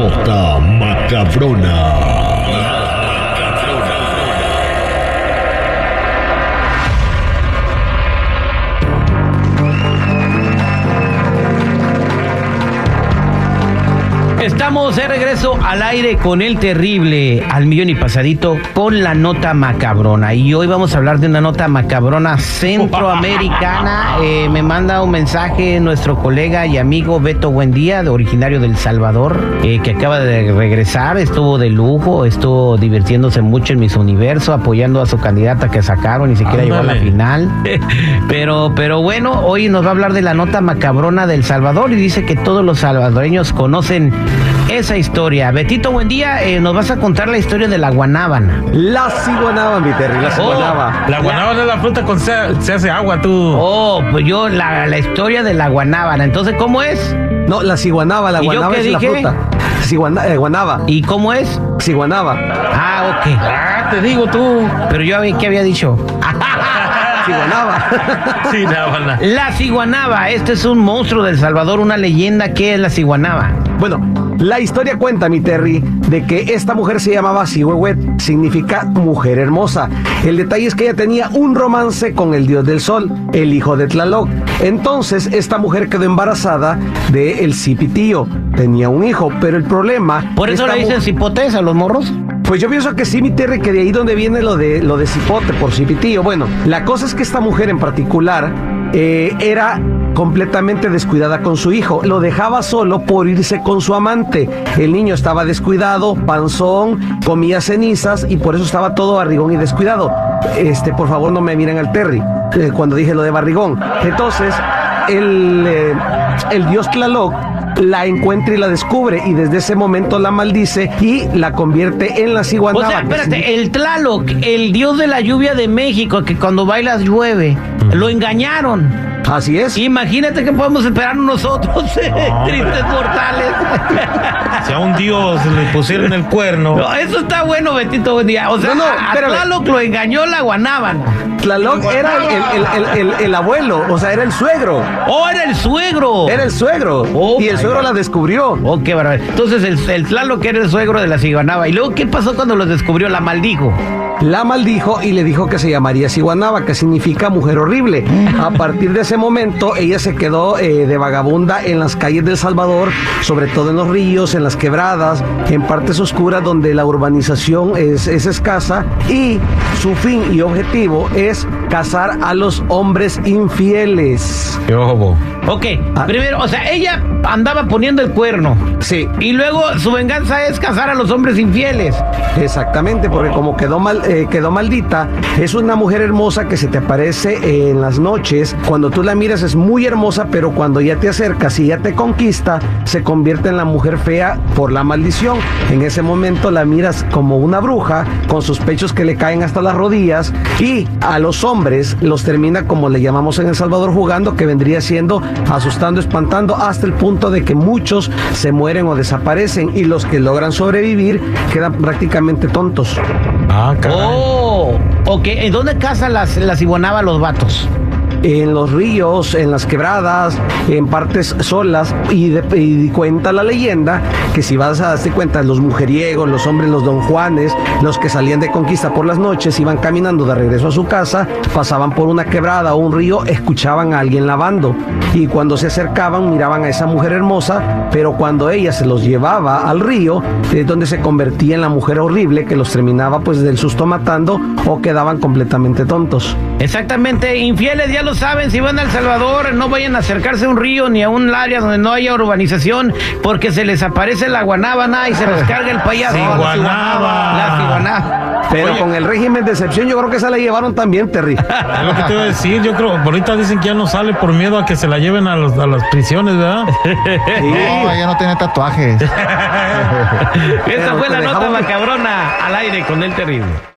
nota macabrona. Estamos de regreso al aire con el terrible al millón y pasadito con la nota macabrona. Y hoy vamos a hablar de una nota macabrona centroamericana. Eh, me manda un mensaje nuestro colega y amigo Beto Buendía, de originario del Salvador, eh, que acaba de regresar. Estuvo de lujo, estuvo divirtiéndose mucho en Miss Universo, apoyando a su candidata que sacaron, ni siquiera llegó a la final. pero, pero bueno, hoy nos va a hablar de la nota macabrona del Salvador y dice que todos los salvadoreños conocen esa historia. Betito, buen día. Eh, nos vas a contar la historia de la guanábana. La ciguanaba, mi Terry, la Oh, ciguanaba. La guanábana es la fruta con se, se hace agua, tú. Oh, pues yo, la, la historia de la guanábana. Entonces, ¿cómo es? No, la ciguanaba, la ¿Y yo guanaba qué es la fruta. Ciguana, eh, guanaba, ¿Y cómo es? ciguanaba, Ah, ok. Ah, te digo tú. Pero yo, ¿qué había dicho? ciguanaba. La ciguanaba. Este es un monstruo del Salvador, una leyenda. ¿Qué es la ciguanaba? bueno, la historia cuenta, mi Terry, de que esta mujer se llamaba Sihuehuet, significa mujer hermosa. El detalle es que ella tenía un romance con el dios del sol, el hijo de Tlaloc. Entonces, esta mujer quedó embarazada de el Cipitío. Tenía un hijo, pero el problema... ¿Por eso le dicen cipotes a los morros? Pues yo pienso que sí, mi Terry, que de ahí donde viene lo de lo de cipote por cipitío. Bueno, la cosa es que esta mujer en particular eh, era completamente descuidada con su hijo. Lo dejaba solo por irse con su amante. El niño estaba descuidado, panzón, comía cenizas y por eso estaba todo barrigón y descuidado. Este, por favor, no me miren al Terry eh, cuando dije lo de barrigón. Entonces, el, eh, el dios Tlaloc la encuentra y la descubre y desde ese momento la maldice y la convierte en la O ciguanaba. sea, espérate, el Tlaloc, el dios de la lluvia de México, que cuando bailas llueve, lo engañaron. Así es. Imagínate que podemos esperar nosotros, tristes mortales. Si a un dios le pusieron el cuerno. No, eso está bueno, Betito, buen día. O sea, No, no, a-. Tlaloc lo engañó la guanábana. Tlaloc era el, el- el- el- el abuelo, o sea, era el suegro. ¡Oh, era el suegro! Era el suegro. Oh, y el suegro God. la descubrió. Oh, qué barbaridad. Entonces, el, el Tlaloc era el suegro de la ciguanaba. ¿Y luego qué pasó cuando lo descubrió? La maldijo. La maldijo y le dijo que se llamaría Ciguanaba, que significa mujer horrible. A partir de ese momento, ella se quedó eh, de vagabunda en las calles del Salvador, sobre todo en los ríos, en las quebradas, en partes oscuras donde la urbanización es, es escasa. Y su fin y objetivo es cazar a los hombres infieles. Qué ojo. Ok, Ah. primero, o sea, ella andaba poniendo el cuerno. Sí, Y luego su venganza es cazar a los hombres infieles. Exactamente, porque como quedó mal, eh, quedó maldita, es una mujer hermosa que se te aparece en las noches. Cuando tú la miras es muy hermosa, pero cuando ya te acercas y ya te conquista, se convierte en la mujer fea por la maldición. En ese momento la miras como una bruja, con sus pechos que le caen hasta las rodillas, y a los hombres los termina como le llamamos en El Salvador jugando, que vendría siendo asustando, espantando, hasta el punto de que muchos se mueren o desaparecen, y los que logran sobrevivir quedan prácticamente tontos. Ah, caray. Oh, ok. ¿En dónde cazan las, las iguanaba los vatos? En los ríos, en las quebradas, en partes solas y, de- cuenta la leyenda que si vas a darte cuenta, los mujeriegos, los hombres, los don Juanes, los que salían de conquista por las noches, iban caminando de regreso a su casa, pasaban por una quebrada o un río, escuchaban a alguien lavando y cuando se acercaban miraban a esa mujer hermosa, pero cuando ella se los llevaba al río, es donde se convertía en la mujer horrible que los terminaba pues del susto matando o quedaban completamente tontos. Exactamente, infieles ya lo saben, si van a El Salvador no vayan a acercarse a un río ni a un área donde no haya urbanización porque se les aparece la guanábana y se los carga el payaso. Ciguanaba. La. Pero Oye. con el régimen de excepción, yo creo que esa la llevaron también, Terry. Es lo que te iba a decir. Yo creo, ahorita dicen que ya no sale por miedo a que se la lleven a, los- a las prisiones, ¿verdad? No, ella no tiene tatuajes. Esta Pero fue la nota dejamos- macabrona al aire con el terrible.